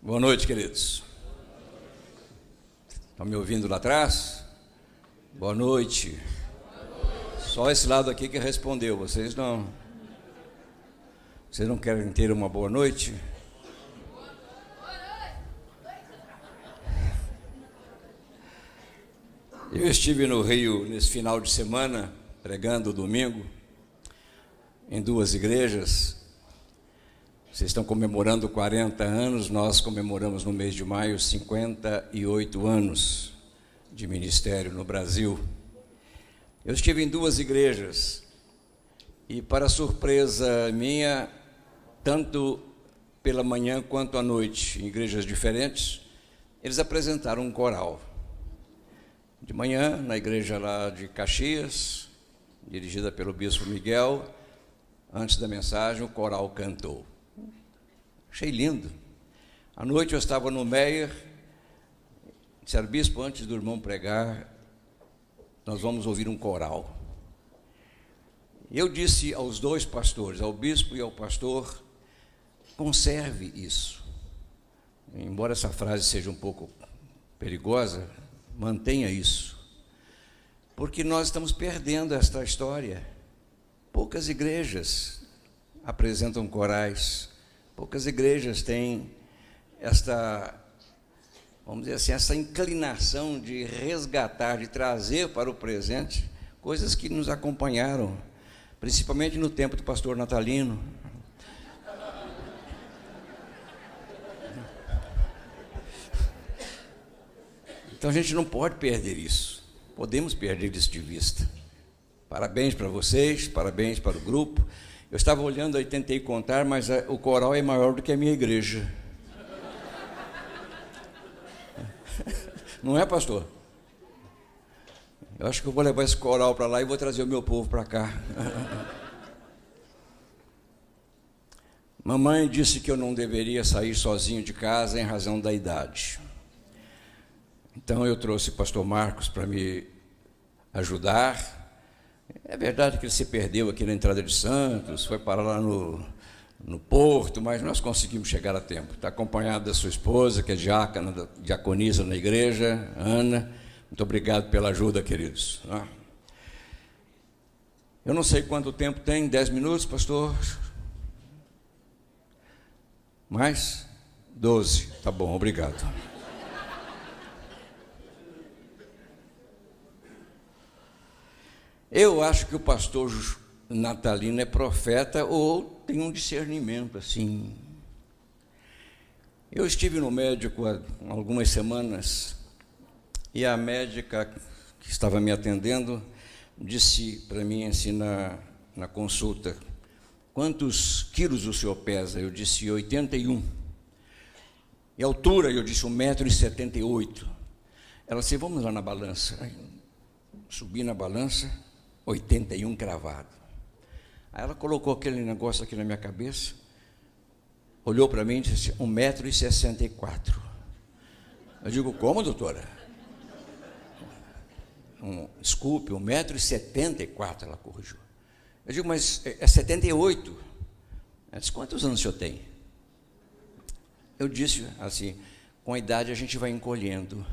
Boa noite, queridos. Estão me ouvindo lá atrás? Boa noite. Só esse lado aqui que respondeu, vocês não. Vocês não querem ter uma boa noite? Eu estive no Rio nesse final de semana, pregando domingo, em duas igrejas, vocês estão comemorando 40 anos, nós comemoramos no mês de maio 58 anos de ministério no Brasil. Eu estive em duas igrejas e, para surpresa minha, tanto pela manhã quanto à noite, em igrejas diferentes, eles apresentaram um coral. De manhã, na igreja lá de Caxias, dirigida pelo bispo Miguel, antes da mensagem, o coral cantou. Achei lindo. À noite eu estava no Meier, disseram, bispo, antes do irmão pregar, nós vamos ouvir um coral. Eu disse aos dois pastores, ao bispo e ao pastor, conserve isso. Embora essa frase seja um pouco perigosa, mantenha isso. Porque nós estamos perdendo esta história. Poucas igrejas apresentam corais Poucas igrejas têm esta, vamos dizer assim, essa inclinação de resgatar, de trazer para o presente coisas que nos acompanharam, principalmente no tempo do pastor natalino. Então a gente não pode perder isso. Podemos perder isso de vista. Parabéns para vocês, parabéns para o grupo. Eu estava olhando e tentei contar, mas o coral é maior do que a minha igreja. Não é, pastor? Eu acho que eu vou levar esse coral para lá e vou trazer o meu povo para cá. Mamãe disse que eu não deveria sair sozinho de casa em razão da idade. Então eu trouxe o pastor Marcos para me ajudar é verdade que ele se perdeu aqui na entrada de Santos, foi parar lá no, no porto, mas nós conseguimos chegar a tempo. Está acompanhado da sua esposa, que é diácona, diaconisa na igreja, Ana. Muito obrigado pela ajuda, queridos. Ah. Eu não sei quanto tempo tem, dez minutos, pastor? Mais? Doze. Tá bom, obrigado. Eu acho que o pastor Natalino é profeta ou tem um discernimento assim. Eu estive no médico há algumas semanas e a médica que estava me atendendo disse para mim assim na, na consulta: Quantos quilos o senhor pesa? Eu disse 81. E altura? Eu disse 1,78m. Ela disse: Vamos lá na balança. subi na balança 81 cravado. Aí ela colocou aquele negócio aqui na minha cabeça, olhou para mim e disse: 1,64m. Eu digo: Como, doutora? Um, desculpe, 1,74m, ela corrigiu. Eu digo: Mas é 78. Ela disse: Quantos anos o senhor tem? Eu disse assim: Com a idade a gente vai encolhendo.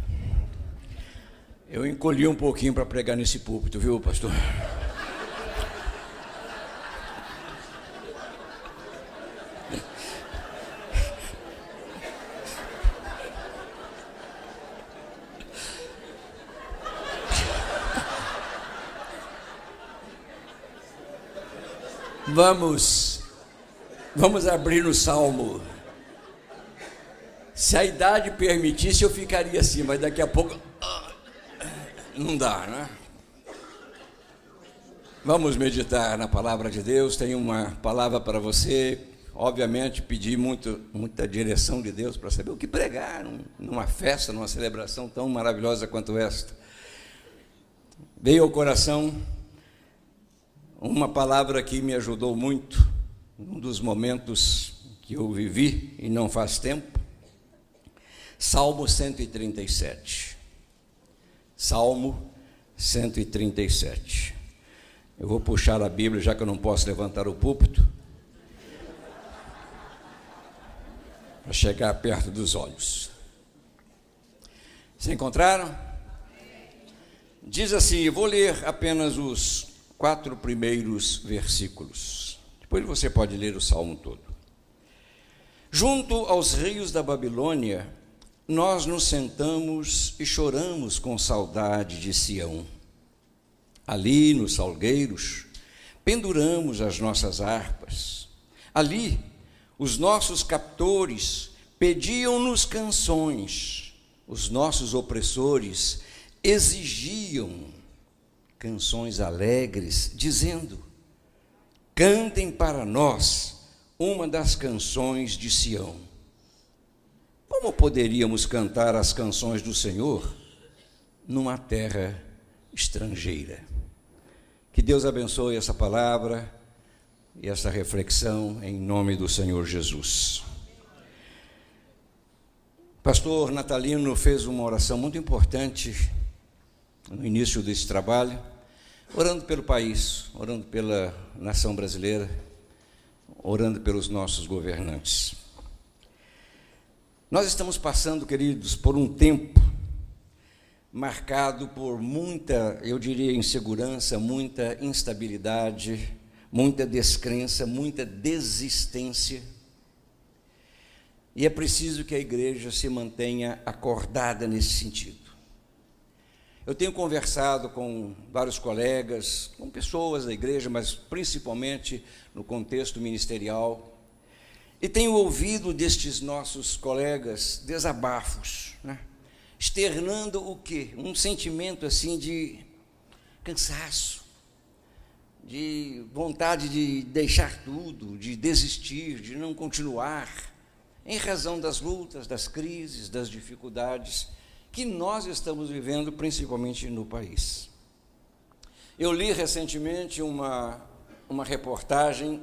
Eu encolhi um pouquinho para pregar nesse púlpito, viu, pastor? Vamos, vamos abrir no Salmo. Se a idade permitisse, eu ficaria assim, mas daqui a pouco não dá, né? Vamos meditar na palavra de Deus. Tem uma palavra para você. Obviamente, pedi muito, muita direção de Deus para saber o que pregar numa festa, numa celebração tão maravilhosa quanto esta. Veio ao coração uma palavra que me ajudou muito, num dos momentos que eu vivi e não faz tempo. Salmo 137. Salmo 137. Eu vou puxar a Bíblia, já que eu não posso levantar o púlpito. para chegar perto dos olhos. Se encontraram? Diz assim: vou ler apenas os quatro primeiros versículos. Depois você pode ler o salmo todo. Junto aos rios da Babilônia, nós nos sentamos e choramos com saudade de Sião. Ali, nos salgueiros, penduramos as nossas harpas. Ali, os nossos captores pediam-nos canções, os nossos opressores exigiam canções alegres, dizendo: Cantem para nós uma das canções de Sião. Como poderíamos cantar as canções do Senhor numa terra estrangeira? Que Deus abençoe essa palavra e essa reflexão em nome do Senhor Jesus. Pastor Natalino fez uma oração muito importante no início desse trabalho, orando pelo país, orando pela nação brasileira, orando pelos nossos governantes. Nós estamos passando, queridos, por um tempo marcado por muita, eu diria, insegurança, muita instabilidade, muita descrença, muita desistência. E é preciso que a igreja se mantenha acordada nesse sentido. Eu tenho conversado com vários colegas, com pessoas da igreja, mas principalmente no contexto ministerial, e tenho ouvido destes nossos colegas desabafos, né? externando o quê? Um sentimento assim de cansaço, de vontade de deixar tudo, de desistir, de não continuar, em razão das lutas, das crises, das dificuldades que nós estamos vivendo, principalmente no país. Eu li recentemente uma, uma reportagem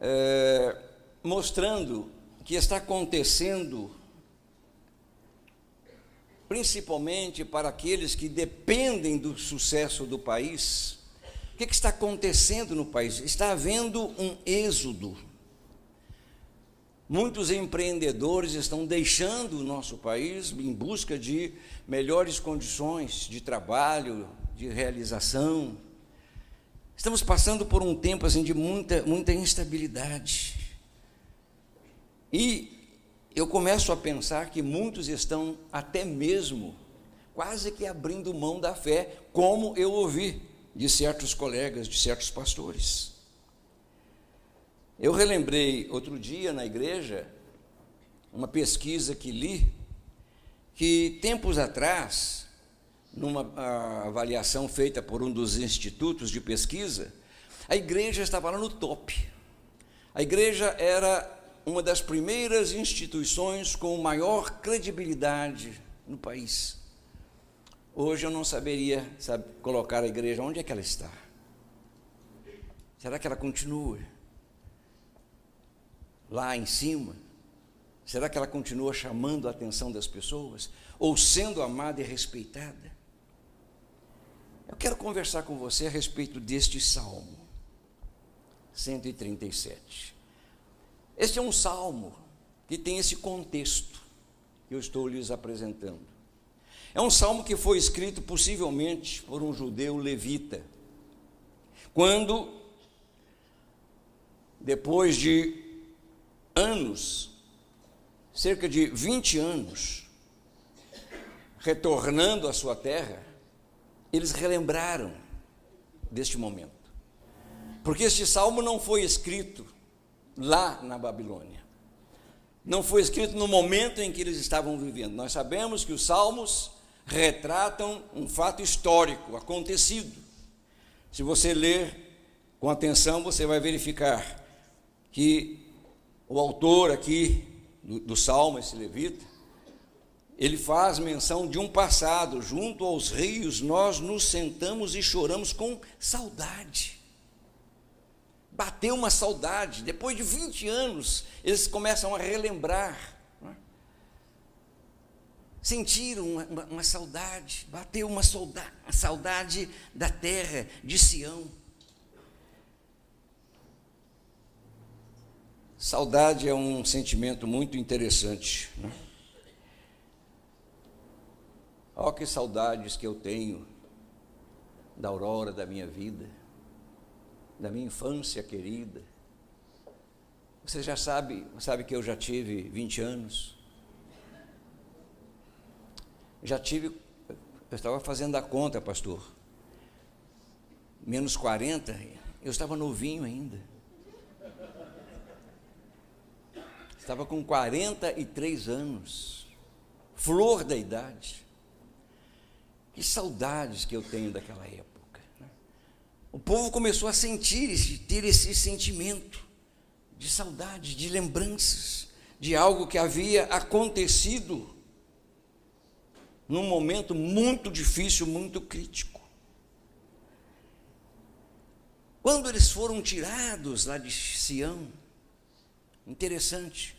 é, mostrando que está acontecendo, principalmente para aqueles que dependem do sucesso do país, o que, está acontecendo no país? Está havendo um êxodo. Muitos empreendedores estão deixando o nosso país em busca de melhores condições de trabalho, de realização. Estamos passando por um tempo assim de muita, muita instabilidade. E eu começo a pensar que muitos estão até mesmo quase que abrindo mão da fé, como eu ouvi de certos colegas, de certos pastores. Eu relembrei outro dia na igreja uma pesquisa que li, que tempos atrás, numa avaliação feita por um dos institutos de pesquisa, a igreja estava lá no top. A igreja era uma das primeiras instituições com maior credibilidade no país. Hoje eu não saberia sabe, colocar a igreja onde é que ela está. Será que ela continua lá em cima? Será que ela continua chamando a atenção das pessoas ou sendo amada e respeitada? Eu quero conversar com você a respeito deste salmo 137. Este é um salmo que tem esse contexto que eu estou lhes apresentando. É um salmo que foi escrito possivelmente por um judeu levita, quando, depois de anos, cerca de 20 anos, retornando à sua terra, eles relembraram deste momento. Porque este salmo não foi escrito lá na Babilônia. Não foi escrito no momento em que eles estavam vivendo. Nós sabemos que os salmos retratam um fato histórico acontecido. Se você ler com atenção, você vai verificar que o autor aqui do, do Salmo, esse levita, ele faz menção de um passado, junto aos rios, nós nos sentamos e choramos com saudade. Bateu uma saudade, depois de 20 anos, eles começam a relembrar sentiram uma, uma, uma saudade, bateu uma, saudade, saudade da terra de Sião. Saudade é um sentimento muito interessante. Né? Olha que saudades que eu tenho da aurora da minha vida, da minha infância querida. Você já sabe, sabe que eu já tive 20 anos. Já tive, eu estava fazendo a conta, pastor. Menos 40, eu estava novinho ainda. Estava com 43 anos, flor da idade. Que saudades que eu tenho daquela época. O povo começou a sentir, ter esse sentimento de saudade, de lembranças, de algo que havia acontecido num momento muito difícil, muito crítico. Quando eles foram tirados lá de Sião, interessante,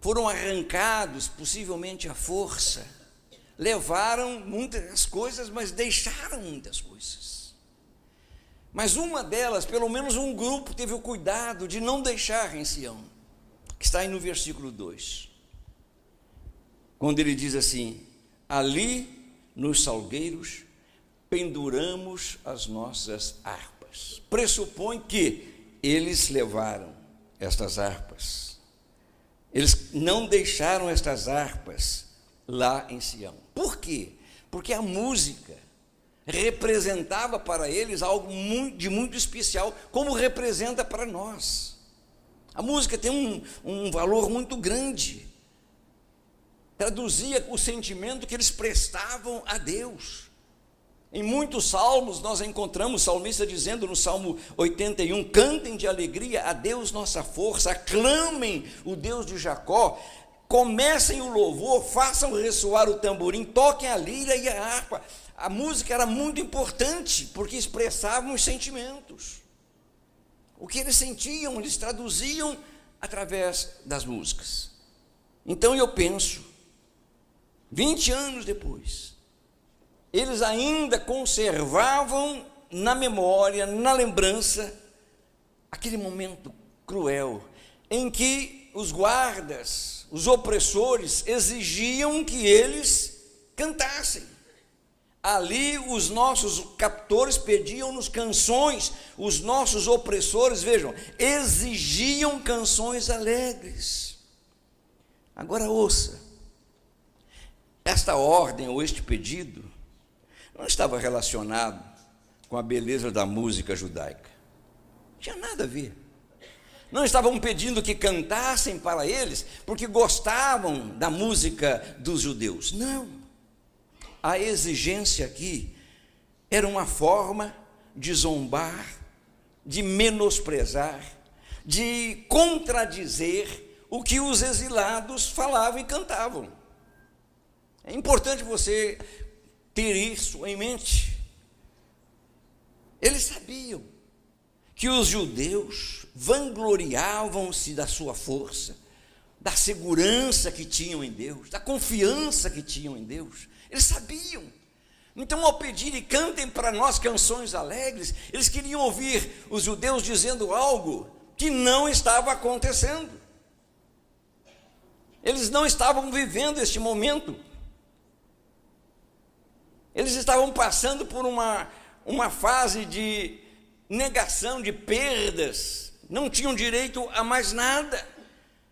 foram arrancados, possivelmente à força, levaram muitas coisas, mas deixaram muitas coisas. Mas uma delas, pelo menos um grupo, teve o cuidado de não deixar em Sião, que está aí no versículo 2. Quando ele diz assim: Ali nos salgueiros penduramos as nossas harpas. Pressupõe que eles levaram estas harpas eles não deixaram estas harpas lá em Sião. Por quê? Porque a música representava para eles algo de muito especial, como representa para nós. A música tem um, um valor muito grande. Traduzia o sentimento que eles prestavam a Deus. Em muitos salmos nós encontramos o salmista dizendo no Salmo 81: Cantem de alegria a Deus nossa força, aclamem o Deus de Jacó, comecem o louvor, façam ressoar o tamborim, toquem a lira e a harpa. A música era muito importante porque expressavam os sentimentos. O que eles sentiam, eles traduziam através das músicas. Então eu penso, 20 anos depois, eles ainda conservavam na memória, na lembrança, aquele momento cruel em que os guardas, os opressores, exigiam que eles cantassem. Ali os nossos captores pediam-nos canções, os nossos opressores, vejam, exigiam canções alegres. Agora ouça, esta ordem ou este pedido não estava relacionado com a beleza da música judaica. Não tinha nada a ver. Não estavam pedindo que cantassem para eles porque gostavam da música dos judeus. Não. A exigência aqui era uma forma de zombar, de menosprezar, de contradizer o que os exilados falavam e cantavam. É importante você ter isso em mente. Eles sabiam que os judeus vangloriavam-se da sua força, da segurança que tinham em Deus, da confiança que tinham em Deus. Eles sabiam. Então, ao pedirem cantem para nós canções alegres, eles queriam ouvir os judeus dizendo algo que não estava acontecendo. Eles não estavam vivendo este momento. Eles estavam passando por uma, uma fase de negação, de perdas, não tinham direito a mais nada,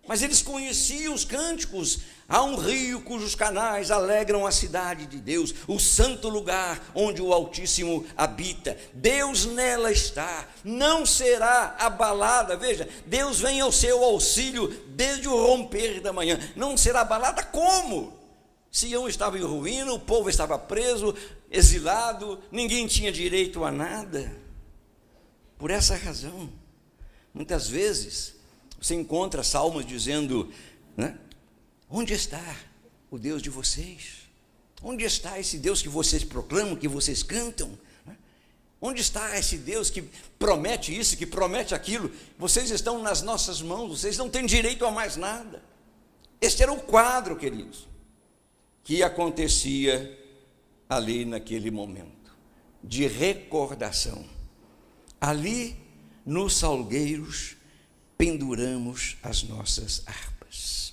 mas eles conheciam os cânticos. Há um rio cujos canais alegram a cidade de Deus, o santo lugar onde o Altíssimo habita. Deus nela está, não será abalada. Veja, Deus vem ao seu auxílio desde o romper da manhã. Não será abalada como? Sião estava em ruína, o povo estava preso, exilado, ninguém tinha direito a nada. Por essa razão, muitas vezes você encontra salmos dizendo: né, Onde está o Deus de vocês? Onde está esse Deus que vocês proclamam, que vocês cantam? Né? Onde está esse Deus que promete isso, que promete aquilo? Vocês estão nas nossas mãos, vocês não têm direito a mais nada. Este era o quadro, queridos que acontecia ali naquele momento, de recordação. Ali nos salgueiros penduramos as nossas harpas.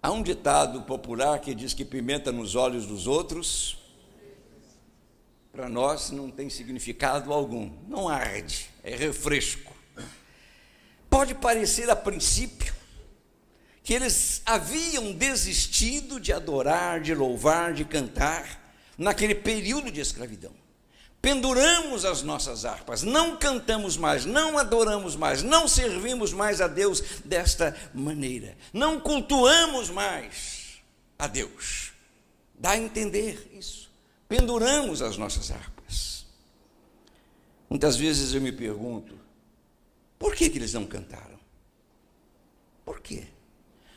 Há um ditado popular que diz que pimenta nos olhos dos outros, para nós não tem significado algum, não arde, é refresco. Pode parecer a princípio que eles haviam desistido de adorar, de louvar, de cantar naquele período de escravidão penduramos as nossas harpas, não cantamos mais, não adoramos mais, não servimos mais a Deus desta maneira, não cultuamos mais a Deus. Dá a entender isso. Penduramos as nossas harpas. Muitas vezes eu me pergunto, por que, que eles não cantaram? Por quê?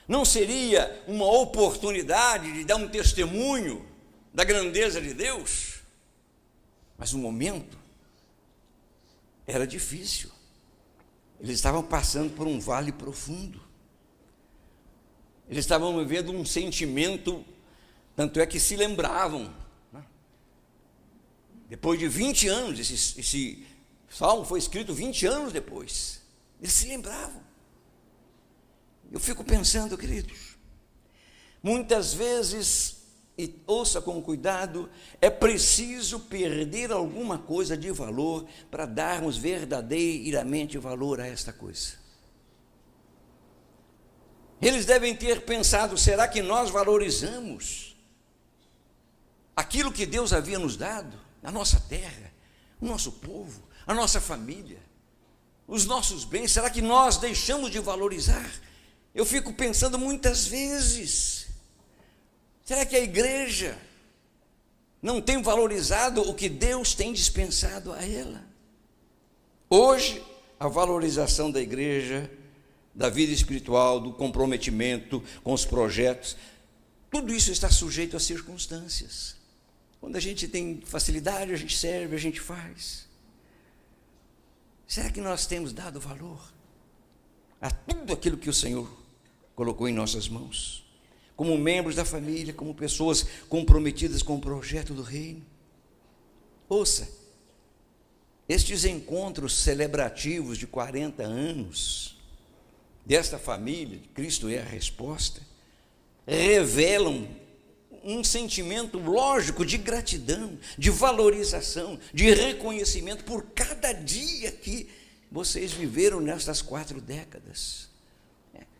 Não seria uma oportunidade de dar um testemunho da grandeza de Deus? Mas o momento era difícil. Eles estavam passando por um vale profundo. Eles estavam vivendo um sentimento, tanto é que se lembravam. Né? Depois de 20 anos, esse, esse salmo foi escrito 20 anos depois. Eles se lembravam. Eu fico pensando, queridos, muitas vezes e ouça com cuidado, é preciso perder alguma coisa de valor para darmos verdadeiramente valor a esta coisa. Eles devem ter pensado: será que nós valorizamos aquilo que Deus havia nos dado, a nossa terra, o nosso povo, a nossa família, os nossos bens? Será que nós deixamos de valorizar? Eu fico pensando muitas vezes Será que a igreja não tem valorizado o que Deus tem dispensado a ela? Hoje, a valorização da igreja, da vida espiritual, do comprometimento com os projetos, tudo isso está sujeito às circunstâncias. Quando a gente tem facilidade, a gente serve, a gente faz. Será que nós temos dado valor a tudo aquilo que o Senhor colocou em nossas mãos? Como membros da família, como pessoas comprometidas com o projeto do reino. Ouça, estes encontros celebrativos de 40 anos desta família, Cristo é a resposta, revelam um sentimento lógico de gratidão, de valorização, de reconhecimento por cada dia que vocês viveram nestas quatro décadas.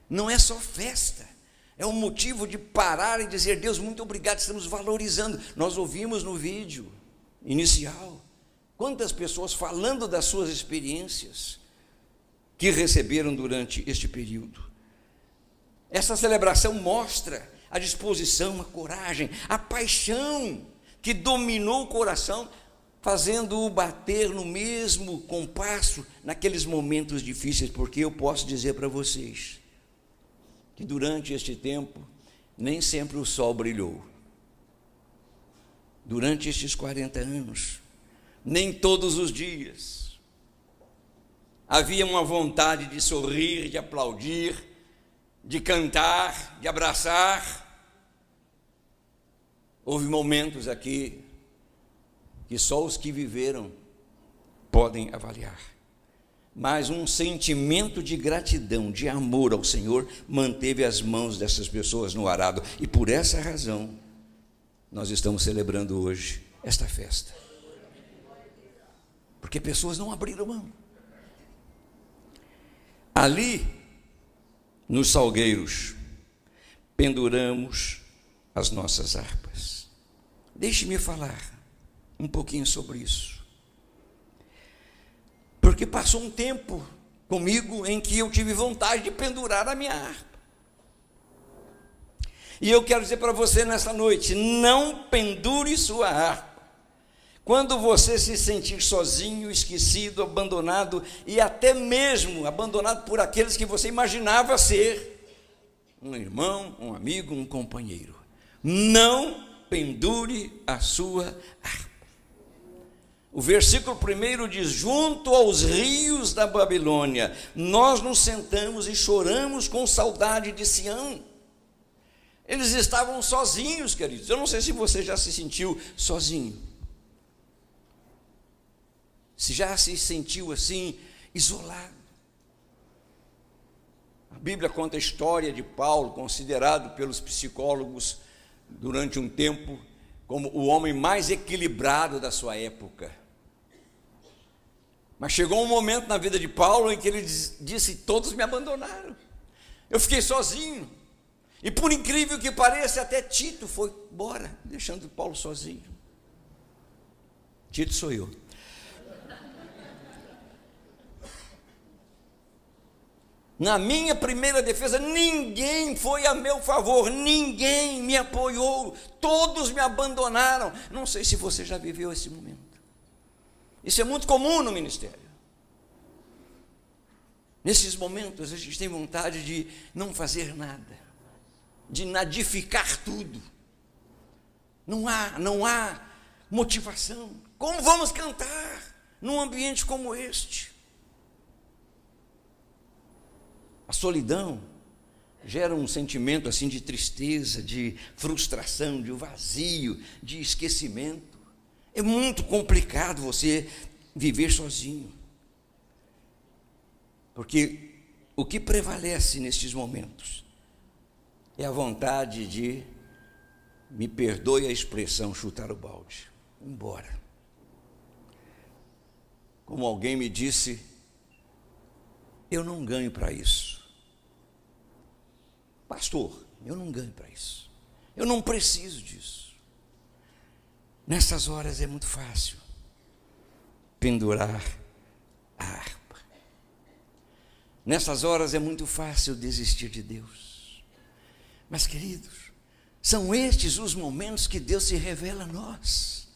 Não é só festa é um motivo de parar e dizer: Deus, muito obrigado, estamos valorizando. Nós ouvimos no vídeo inicial quantas pessoas falando das suas experiências que receberam durante este período. Essa celebração mostra a disposição, a coragem, a paixão que dominou o coração, fazendo-o bater no mesmo compasso naqueles momentos difíceis, porque eu posso dizer para vocês, que durante este tempo nem sempre o sol brilhou. Durante estes 40 anos, nem todos os dias, havia uma vontade de sorrir, de aplaudir, de cantar, de abraçar. Houve momentos aqui que só os que viveram podem avaliar mas um sentimento de gratidão, de amor ao Senhor, manteve as mãos dessas pessoas no arado. E por essa razão, nós estamos celebrando hoje esta festa. Porque pessoas não abriram mão. Ali, nos salgueiros, penduramos as nossas harpas. Deixe-me falar um pouquinho sobre isso. Porque passou um tempo comigo em que eu tive vontade de pendurar a minha harpa. E eu quero dizer para você nessa noite: não pendure sua harpa. Quando você se sentir sozinho, esquecido, abandonado e até mesmo abandonado por aqueles que você imaginava ser um irmão, um amigo, um companheiro, não pendure a sua harpa. O versículo primeiro diz: Junto aos rios da Babilônia, nós nos sentamos e choramos com saudade de Sião. Eles estavam sozinhos, queridos. Eu não sei se você já se sentiu sozinho. Se já se sentiu assim, isolado. A Bíblia conta a história de Paulo, considerado pelos psicólogos durante um tempo como o homem mais equilibrado da sua época. Mas chegou um momento na vida de Paulo em que ele disse: Todos me abandonaram. Eu fiquei sozinho. E por incrível que pareça, até Tito foi embora, deixando Paulo sozinho. Tito sou eu. Na minha primeira defesa, ninguém foi a meu favor, ninguém me apoiou, todos me abandonaram. Não sei se você já viveu esse momento. Isso é muito comum no ministério. Nesses momentos, a gente tem vontade de não fazer nada, de nadificar tudo. Não há, não há motivação. Como vamos cantar num ambiente como este? A solidão gera um sentimento assim de tristeza, de frustração, de vazio, de esquecimento. É muito complicado você viver sozinho. Porque o que prevalece nestes momentos é a vontade de, me perdoe a expressão, chutar o balde, embora. Como alguém me disse, eu não ganho para isso. Pastor, eu não ganho para isso. Eu não preciso disso. Nessas horas é muito fácil pendurar a harpa. Nessas horas é muito fácil desistir de Deus. Mas, queridos, são estes os momentos que Deus se revela a nós.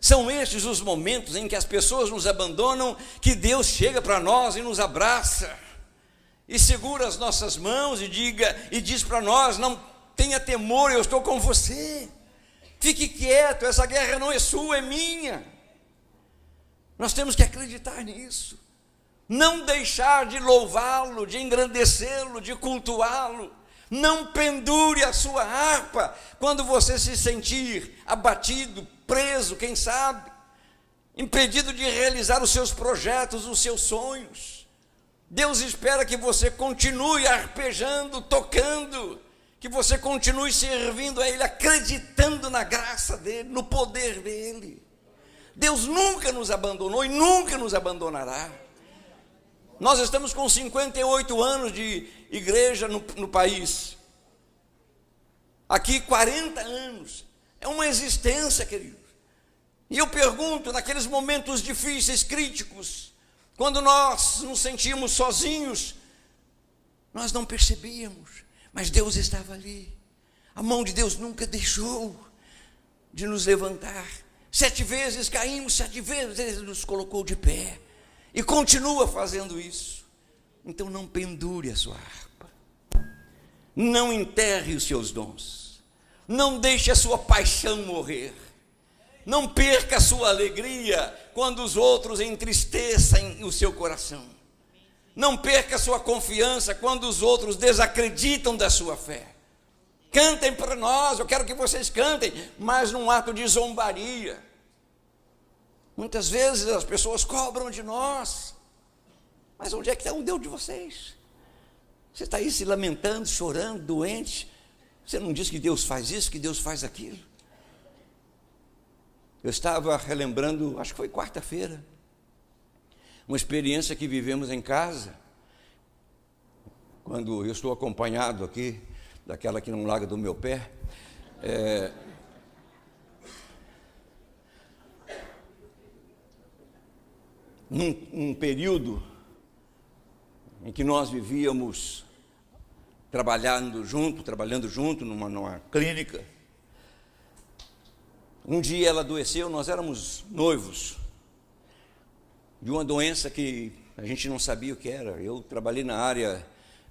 São estes os momentos em que as pessoas nos abandonam, que Deus chega para nós e nos abraça e segura as nossas mãos e diga e diz para nós: não tenha temor, eu estou com você. Fique quieto, essa guerra não é sua, é minha. Nós temos que acreditar nisso. Não deixar de louvá-lo, de engrandecê-lo, de cultuá-lo. Não pendure a sua harpa quando você se sentir abatido, preso, quem sabe, impedido de realizar os seus projetos, os seus sonhos. Deus espera que você continue arpejando, tocando, que você continue servindo a Ele, acreditando na graça dEle, no poder dEle. Deus nunca nos abandonou e nunca nos abandonará. Nós estamos com 58 anos de igreja no, no país. Aqui 40 anos. É uma existência, queridos. E eu pergunto, naqueles momentos difíceis, críticos, quando nós nos sentimos sozinhos, nós não percebíamos, mas Deus estava ali. A mão de Deus nunca deixou de nos levantar. Sete vezes caímos, sete vezes Ele nos colocou de pé. E continua fazendo isso. Então não pendure a sua harpa. Não enterre os seus dons. Não deixe a sua paixão morrer. Não perca a sua alegria quando os outros entristecem o seu coração. Não perca sua confiança quando os outros desacreditam da sua fé. Cantem para nós, eu quero que vocês cantem, mas num ato de zombaria. Muitas vezes as pessoas cobram de nós. Mas onde é que está o Deus de vocês? Você está aí se lamentando, chorando, doente. Você não diz que Deus faz isso, que Deus faz aquilo. Eu estava relembrando, acho que foi quarta-feira, uma experiência que vivemos em casa, quando eu estou acompanhado aqui, daquela que não larga do meu pé. É, num, período em que nós vivíamos trabalhando junto, trabalhando junto numa, numa clínica, um dia ela adoeceu, nós éramos noivos de uma doença que a gente não sabia o que era. Eu trabalhei na área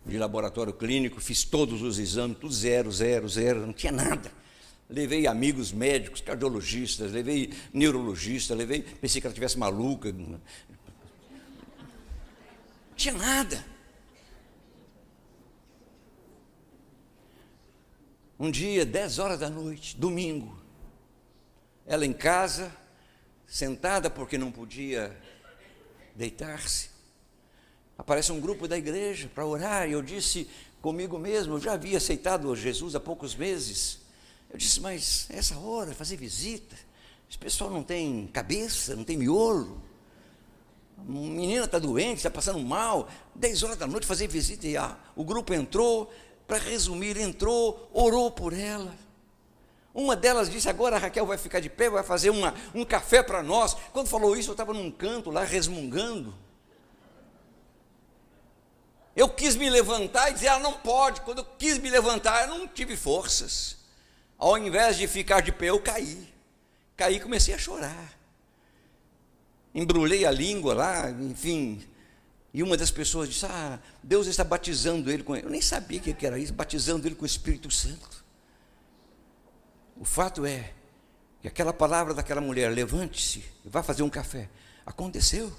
de laboratório clínico, fiz todos os exames, tudo zero, zero, zero, não tinha nada. Levei amigos médicos, cardiologistas, levei neurologista, levei, pensei que ela tivesse maluca. Não tinha nada. Um dia, 10 horas da noite, domingo, ela em casa, sentada porque não podia deitar-se. aparece um grupo da igreja para orar, e eu disse comigo mesmo, eu já havia aceitado Jesus há poucos meses. Eu disse, mas essa hora, fazer visita, esse pessoal não tem cabeça, não tem miolo. A menina está doente, está passando mal, 10 horas da noite fazer visita, e ah, o grupo entrou, para resumir, entrou, orou por ela. Uma delas disse: Agora a Raquel vai ficar de pé, vai fazer uma, um café para nós. Quando falou isso, eu estava num canto lá resmungando. Eu quis me levantar e dizer: Ela ah, não pode. Quando eu quis me levantar, eu não tive forças. Ao invés de ficar de pé, eu caí. Caí e comecei a chorar. Embrulhei a língua lá, enfim, e uma das pessoas disse: Ah, Deus está batizando ele com. Eu nem sabia o que era isso, batizando ele com o Espírito Santo. O fato é que aquela palavra daquela mulher, levante-se e vá fazer um café, aconteceu.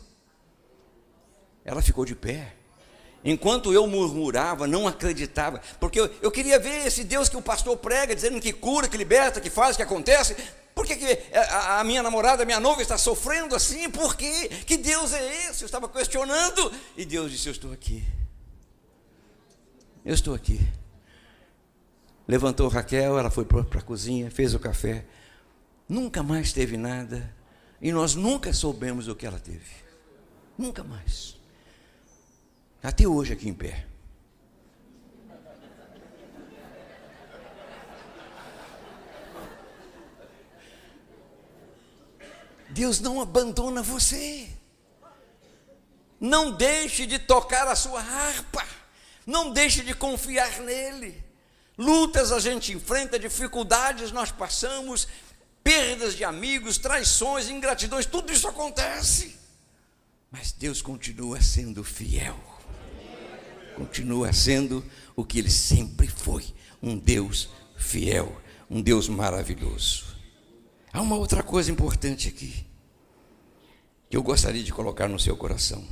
Ela ficou de pé. Enquanto eu murmurava, não acreditava, porque eu, eu queria ver esse Deus que o pastor prega, dizendo que cura, que liberta, que faz, que acontece. Por que, que a, a, minha namorada, a minha noiva está sofrendo assim? Por quê? Que Deus é esse? Eu estava questionando e Deus disse: Eu estou aqui. Eu estou aqui. Levantou Raquel, ela foi para a cozinha, fez o café. Nunca mais teve nada. E nós nunca soubemos o que ela teve. Nunca mais. Até hoje aqui em pé. Deus não abandona você. Não deixe de tocar a sua harpa. Não deixe de confiar nele. Lutas a gente enfrenta, dificuldades nós passamos, perdas de amigos, traições, ingratidões, tudo isso acontece. Mas Deus continua sendo fiel. Continua sendo o que ele sempre foi, um Deus fiel, um Deus maravilhoso. Há uma outra coisa importante aqui que eu gostaria de colocar no seu coração.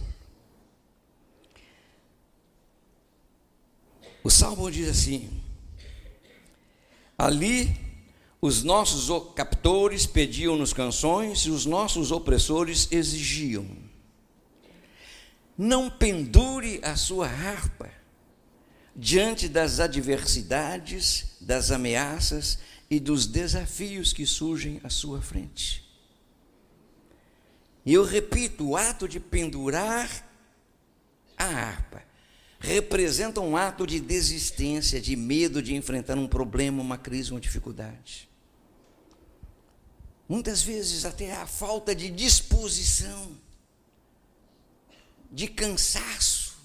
O salmo diz assim: Ali os nossos captores pediam-nos canções e os nossos opressores exigiam. Não pendure a sua harpa diante das adversidades, das ameaças e dos desafios que surgem à sua frente. E eu repito, o ato de pendurar a harpa representa um ato de desistência, de medo de enfrentar um problema, uma crise, uma dificuldade. Muitas vezes até a falta de disposição, de cansaço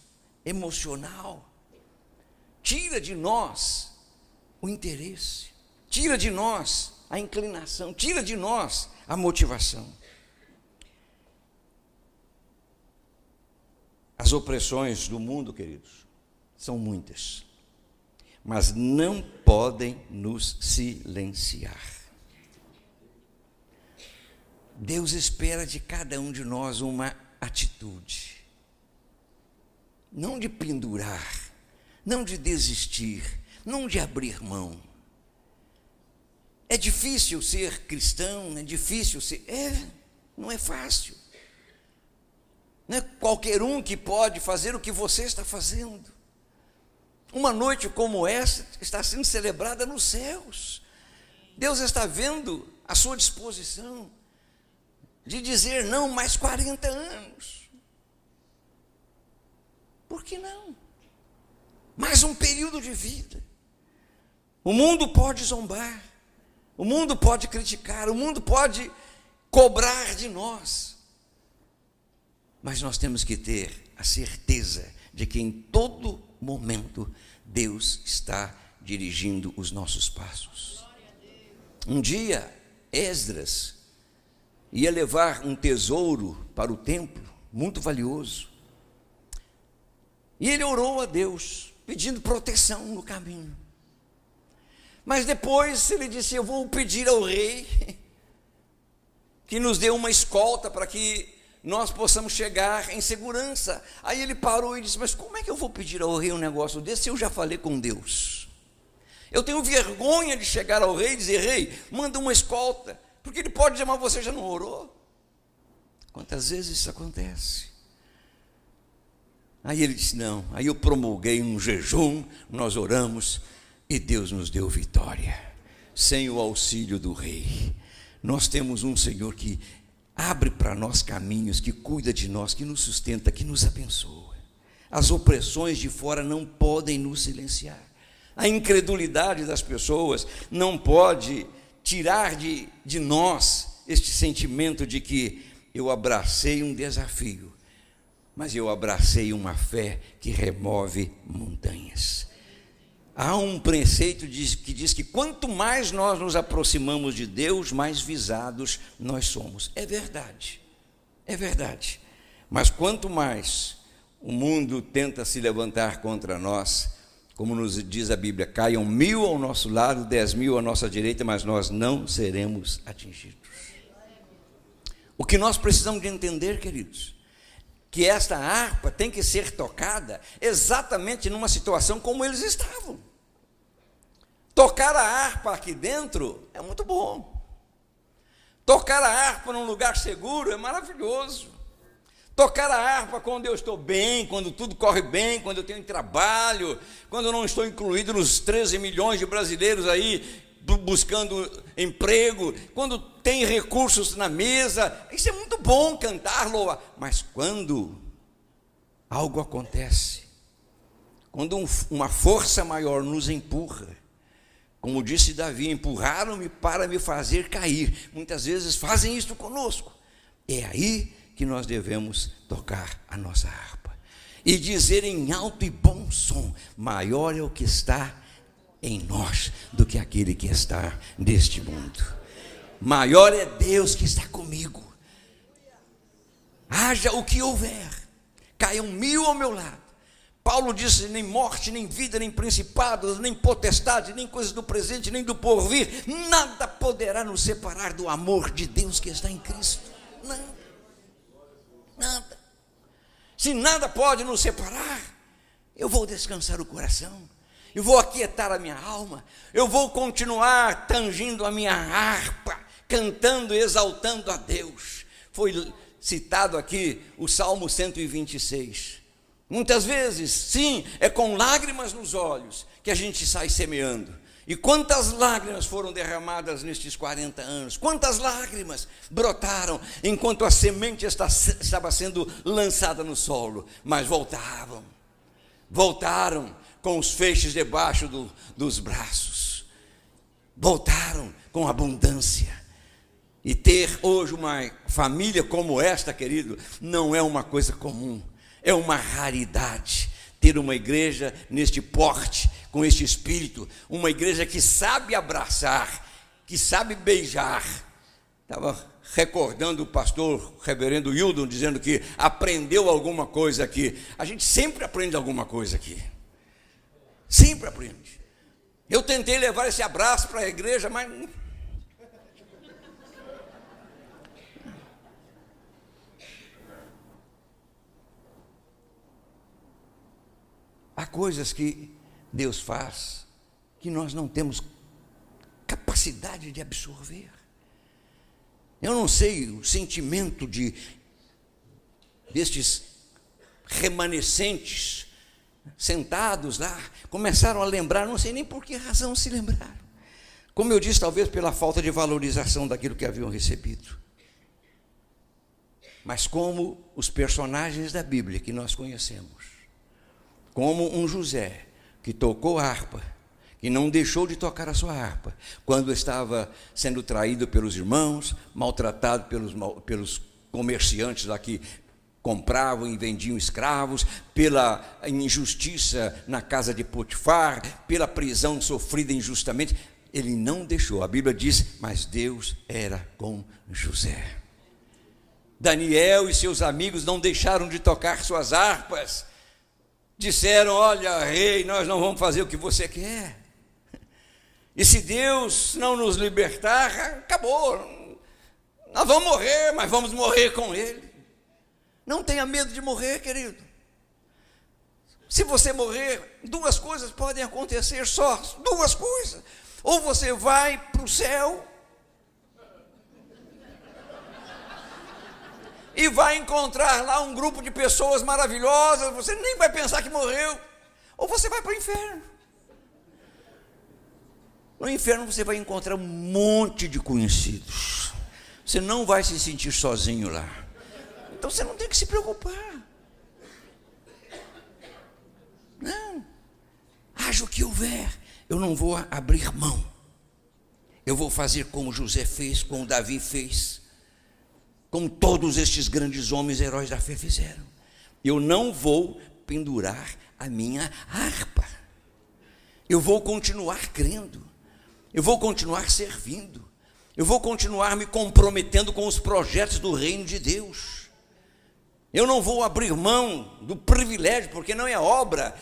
emocional, tira de nós o interesse, tira de nós a inclinação, tira de nós a motivação. As opressões do mundo, queridos, são muitas, mas não podem nos silenciar. Deus espera de cada um de nós uma atitude, não de pendurar, não de desistir, não de abrir mão. É difícil ser cristão, é difícil ser. É, não é fácil. Não é qualquer um que pode fazer o que você está fazendo. Uma noite como essa está sendo celebrada nos céus. Deus está vendo a sua disposição de dizer não mais 40 anos. Por que não? Mais um período de vida. O mundo pode zombar, o mundo pode criticar, o mundo pode cobrar de nós. Mas nós temos que ter a certeza de que em todo momento Deus está dirigindo os nossos passos. Um dia, Esdras ia levar um tesouro para o templo, muito valioso. E ele orou a Deus, pedindo proteção no caminho. Mas depois ele disse: Eu vou pedir ao rei que nos dê uma escolta para que nós possamos chegar em segurança. Aí ele parou e disse: Mas como é que eu vou pedir ao rei um negócio desse se eu já falei com Deus? Eu tenho vergonha de chegar ao rei e dizer: Rei, manda uma escolta, porque ele pode dizer: Mas você já não orou? Quantas vezes isso acontece? Aí ele disse: Não. Aí eu promulguei um jejum, nós oramos e Deus nos deu vitória, sem o auxílio do rei. Nós temos um Senhor que abre para nós caminhos, que cuida de nós, que nos sustenta, que nos abençoa. As opressões de fora não podem nos silenciar. A incredulidade das pessoas não pode tirar de, de nós este sentimento de que eu abracei um desafio, mas eu abracei uma fé que remove montanhas. Há um preceito que diz que quanto mais nós nos aproximamos de Deus, mais visados nós somos. É verdade, é verdade. Mas quanto mais o mundo tenta se levantar contra nós, como nos diz a Bíblia, caiam mil ao nosso lado, dez mil à nossa direita, mas nós não seremos atingidos. O que nós precisamos de entender, queridos, que esta harpa tem que ser tocada exatamente numa situação como eles estavam. Tocar a harpa aqui dentro é muito bom. Tocar a harpa num lugar seguro é maravilhoso. Tocar a harpa quando eu estou bem, quando tudo corre bem, quando eu tenho trabalho, quando eu não estou incluído nos 13 milhões de brasileiros aí buscando emprego, quando tem recursos na mesa, isso é muito bom cantar, louva. Mas quando algo acontece, quando um, uma força maior nos empurra, como disse Davi, empurraram-me para me fazer cair. Muitas vezes fazem isso conosco. É aí que nós devemos tocar a nossa harpa e dizer em alto e bom som: maior é o que está em nós do que aquele que está neste mundo. Maior é Deus que está comigo. Haja o que houver, caiam mil ao meu lado Paulo disse: nem morte, nem vida, nem principados, nem potestade, nem coisas do presente, nem do porvir, nada poderá nos separar do amor de Deus que está em Cristo. Nada. Nada. Se nada pode nos separar, eu vou descansar o coração, eu vou aquietar a minha alma, eu vou continuar tangindo a minha harpa, cantando e exaltando a Deus. Foi citado aqui o Salmo 126. Muitas vezes, sim, é com lágrimas nos olhos que a gente sai semeando. E quantas lágrimas foram derramadas nestes 40 anos? Quantas lágrimas brotaram enquanto a semente estava sendo lançada no solo? Mas voltavam, voltaram com os feixes debaixo do, dos braços, voltaram com abundância. E ter hoje uma família como esta, querido, não é uma coisa comum é uma raridade ter uma igreja neste porte, com este espírito, uma igreja que sabe abraçar, que sabe beijar. Estava recordando o pastor reverendo Hildon dizendo que aprendeu alguma coisa aqui. A gente sempre aprende alguma coisa aqui. Sempre aprende. Eu tentei levar esse abraço para a igreja, mas Há coisas que Deus faz que nós não temos capacidade de absorver. Eu não sei o sentimento de destes remanescentes sentados lá, começaram a lembrar, não sei nem por que razão se lembraram. Como eu disse, talvez pela falta de valorização daquilo que haviam recebido. Mas como os personagens da Bíblia que nós conhecemos, como um José que tocou harpa, que não deixou de tocar a sua harpa, quando estava sendo traído pelos irmãos, maltratado pelos, pelos comerciantes lá que compravam e vendiam escravos, pela injustiça na casa de Potifar, pela prisão sofrida injustamente, ele não deixou. A Bíblia diz: "Mas Deus era com José". Daniel e seus amigos não deixaram de tocar suas harpas disseram: Olha, rei, nós não vamos fazer o que você quer. E se Deus não nos libertar, acabou. Nós vamos morrer, mas vamos morrer com Ele. Não tenha medo de morrer, querido. Se você morrer, duas coisas podem acontecer só: duas coisas. Ou você vai para o céu, e vai encontrar lá um grupo de pessoas maravilhosas, você nem vai pensar que morreu, ou você vai para o inferno. No inferno você vai encontrar um monte de conhecidos. Você não vai se sentir sozinho lá. Então você não tem que se preocupar. Não. Haja o que houver, eu não vou abrir mão. Eu vou fazer como José fez, como Davi fez, como todos estes grandes homens heróis da fé fizeram. Eu não vou pendurar a minha harpa. Eu vou continuar crendo. Eu vou continuar servindo. Eu vou continuar me comprometendo com os projetos do reino de Deus. Eu não vou abrir mão do privilégio, porque não é obra,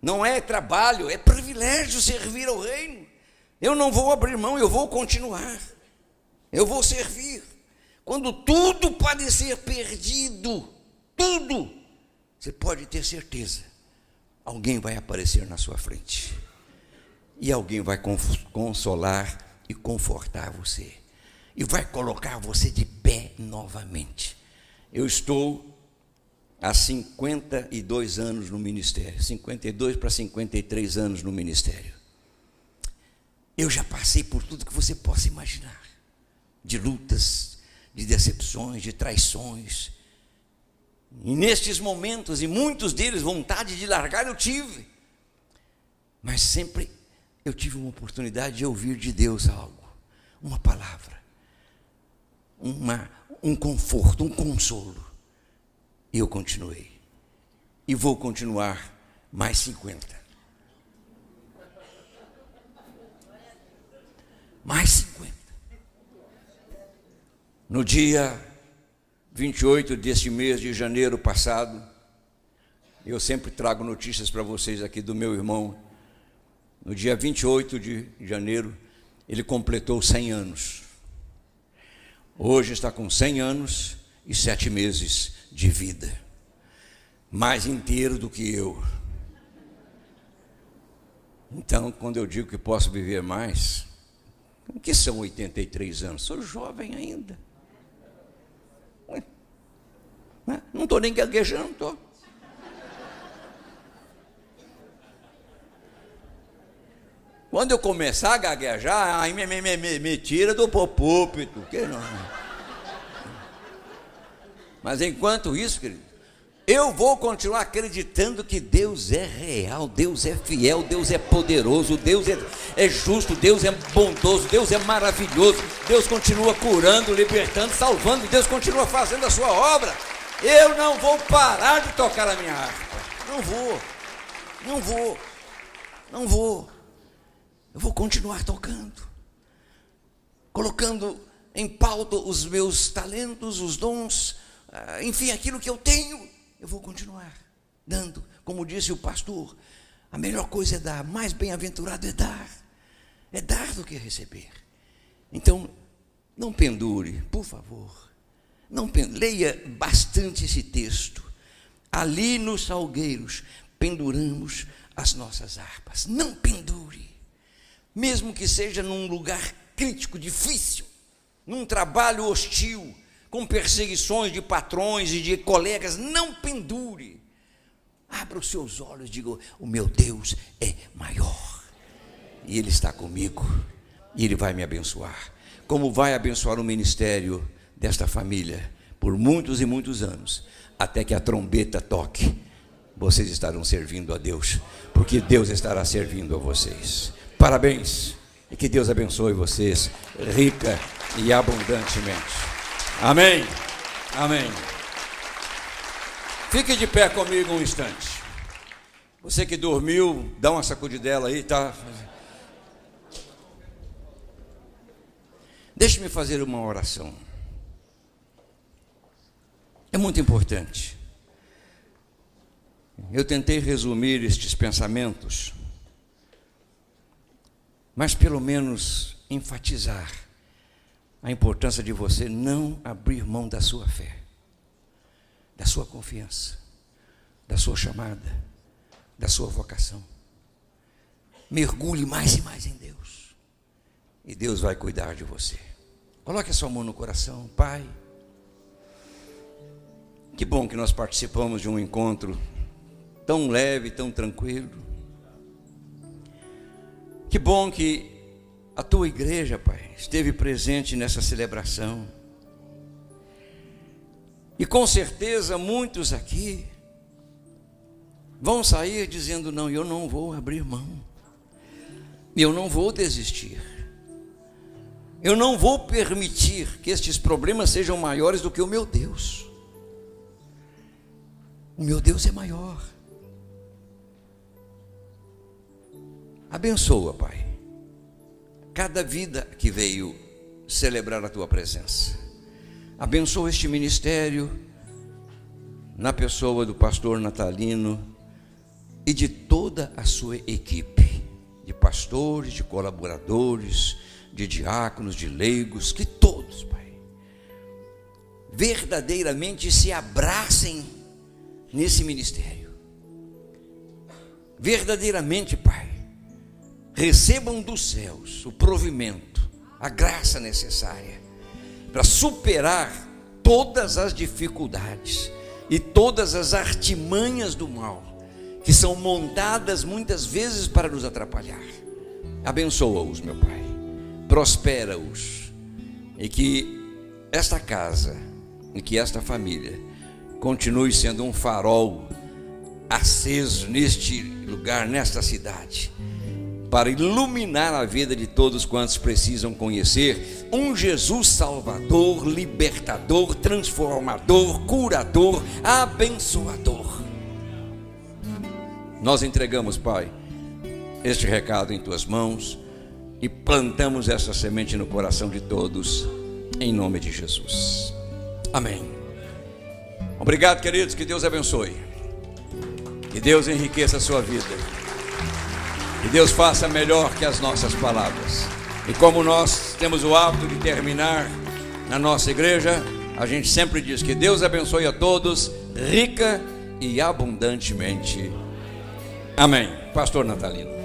não é trabalho, é privilégio servir ao reino. Eu não vou abrir mão, eu vou continuar. Eu vou servir. Quando tudo parecer perdido, tudo, você pode ter certeza, alguém vai aparecer na sua frente e alguém vai consolar e confortar você, e vai colocar você de pé novamente. Eu estou há 52 anos no ministério, 52 para 53 anos no ministério. Eu já passei por tudo que você possa imaginar, de lutas, de decepções, de traições. E nestes momentos, e muitos deles, vontade de largar eu tive, mas sempre eu tive uma oportunidade de ouvir de Deus algo, uma palavra, uma, um conforto, um consolo. E eu continuei. E vou continuar mais 50. Mais 50. No dia 28 deste mês de janeiro passado, eu sempre trago notícias para vocês aqui do meu irmão no dia 28 de janeiro, ele completou 100 anos. Hoje está com 100 anos e sete meses de vida, mais inteiro do que eu. Então, quando eu digo que posso viver mais, o que são 83 anos? Sou jovem ainda. Não estou nem gaguejando, estou. Quando eu começar a gaguejar, aí me, me, me, me tira do púlpito. Que não. Mas enquanto isso, querido, eu vou continuar acreditando que Deus é real, Deus é fiel, Deus é poderoso, Deus é, é justo, Deus é bondoso, Deus é maravilhoso, Deus continua curando, libertando, salvando, Deus continua fazendo a sua obra. Eu não vou parar de tocar a minha harpa. Não vou, não vou, não vou. Eu vou continuar tocando, colocando em pauta os meus talentos, os dons, ah, enfim, aquilo que eu tenho, eu vou continuar dando. Como disse o pastor, a melhor coisa é dar, mais bem-aventurado é dar. É dar do que receber. Então, não pendure, por favor. Não leia bastante esse texto. Ali nos salgueiros penduramos as nossas harpas. Não pendure mesmo que seja num lugar crítico, difícil, num trabalho hostil, com perseguições de patrões e de colegas, não pendure. Abra os seus olhos e diga: O meu Deus é maior, e Ele está comigo, e Ele vai me abençoar. Como vai abençoar o ministério desta família por muitos e muitos anos, até que a trombeta toque, vocês estarão servindo a Deus, porque Deus estará servindo a vocês. Parabéns e que Deus abençoe vocês rica e abundantemente. Amém. Amém. Fique de pé comigo um instante. Você que dormiu, dá uma sacudidela aí, tá? Deixe-me fazer uma oração. É muito importante. Eu tentei resumir estes pensamentos mas pelo menos enfatizar a importância de você não abrir mão da sua fé, da sua confiança, da sua chamada, da sua vocação. Mergulhe mais e mais em Deus, e Deus vai cuidar de você. Coloque a sua mão no coração, Pai. Que bom que nós participamos de um encontro tão leve, tão tranquilo. Que bom que a tua igreja, Pai, esteve presente nessa celebração. E com certeza muitos aqui vão sair dizendo: não, eu não vou abrir mão, eu não vou desistir, eu não vou permitir que estes problemas sejam maiores do que o meu Deus. O meu Deus é maior. Abençoa, Pai, cada vida que veio celebrar a tua presença. Abençoa este ministério na pessoa do pastor Natalino e de toda a sua equipe, de pastores, de colaboradores, de diáconos, de leigos, que todos, Pai, verdadeiramente se abracem nesse ministério. Verdadeiramente, Pai, recebam dos céus o provimento, a graça necessária para superar todas as dificuldades e todas as artimanhas do mal que são montadas muitas vezes para nos atrapalhar. Abençoa-os, meu Pai, prospera-os e que esta casa e que esta família continue sendo um farol aceso neste lugar, nesta cidade para iluminar a vida de todos quantos precisam conhecer um Jesus Salvador, libertador, transformador, curador, abençoador. Nós entregamos, Pai, este recado em tuas mãos e plantamos essa semente no coração de todos, em nome de Jesus. Amém. Obrigado, queridos, que Deus abençoe. Que Deus enriqueça a sua vida. Que Deus faça melhor que as nossas palavras. E como nós temos o hábito de terminar na nossa igreja, a gente sempre diz que Deus abençoe a todos, rica e abundantemente. Amém. Pastor Natalino.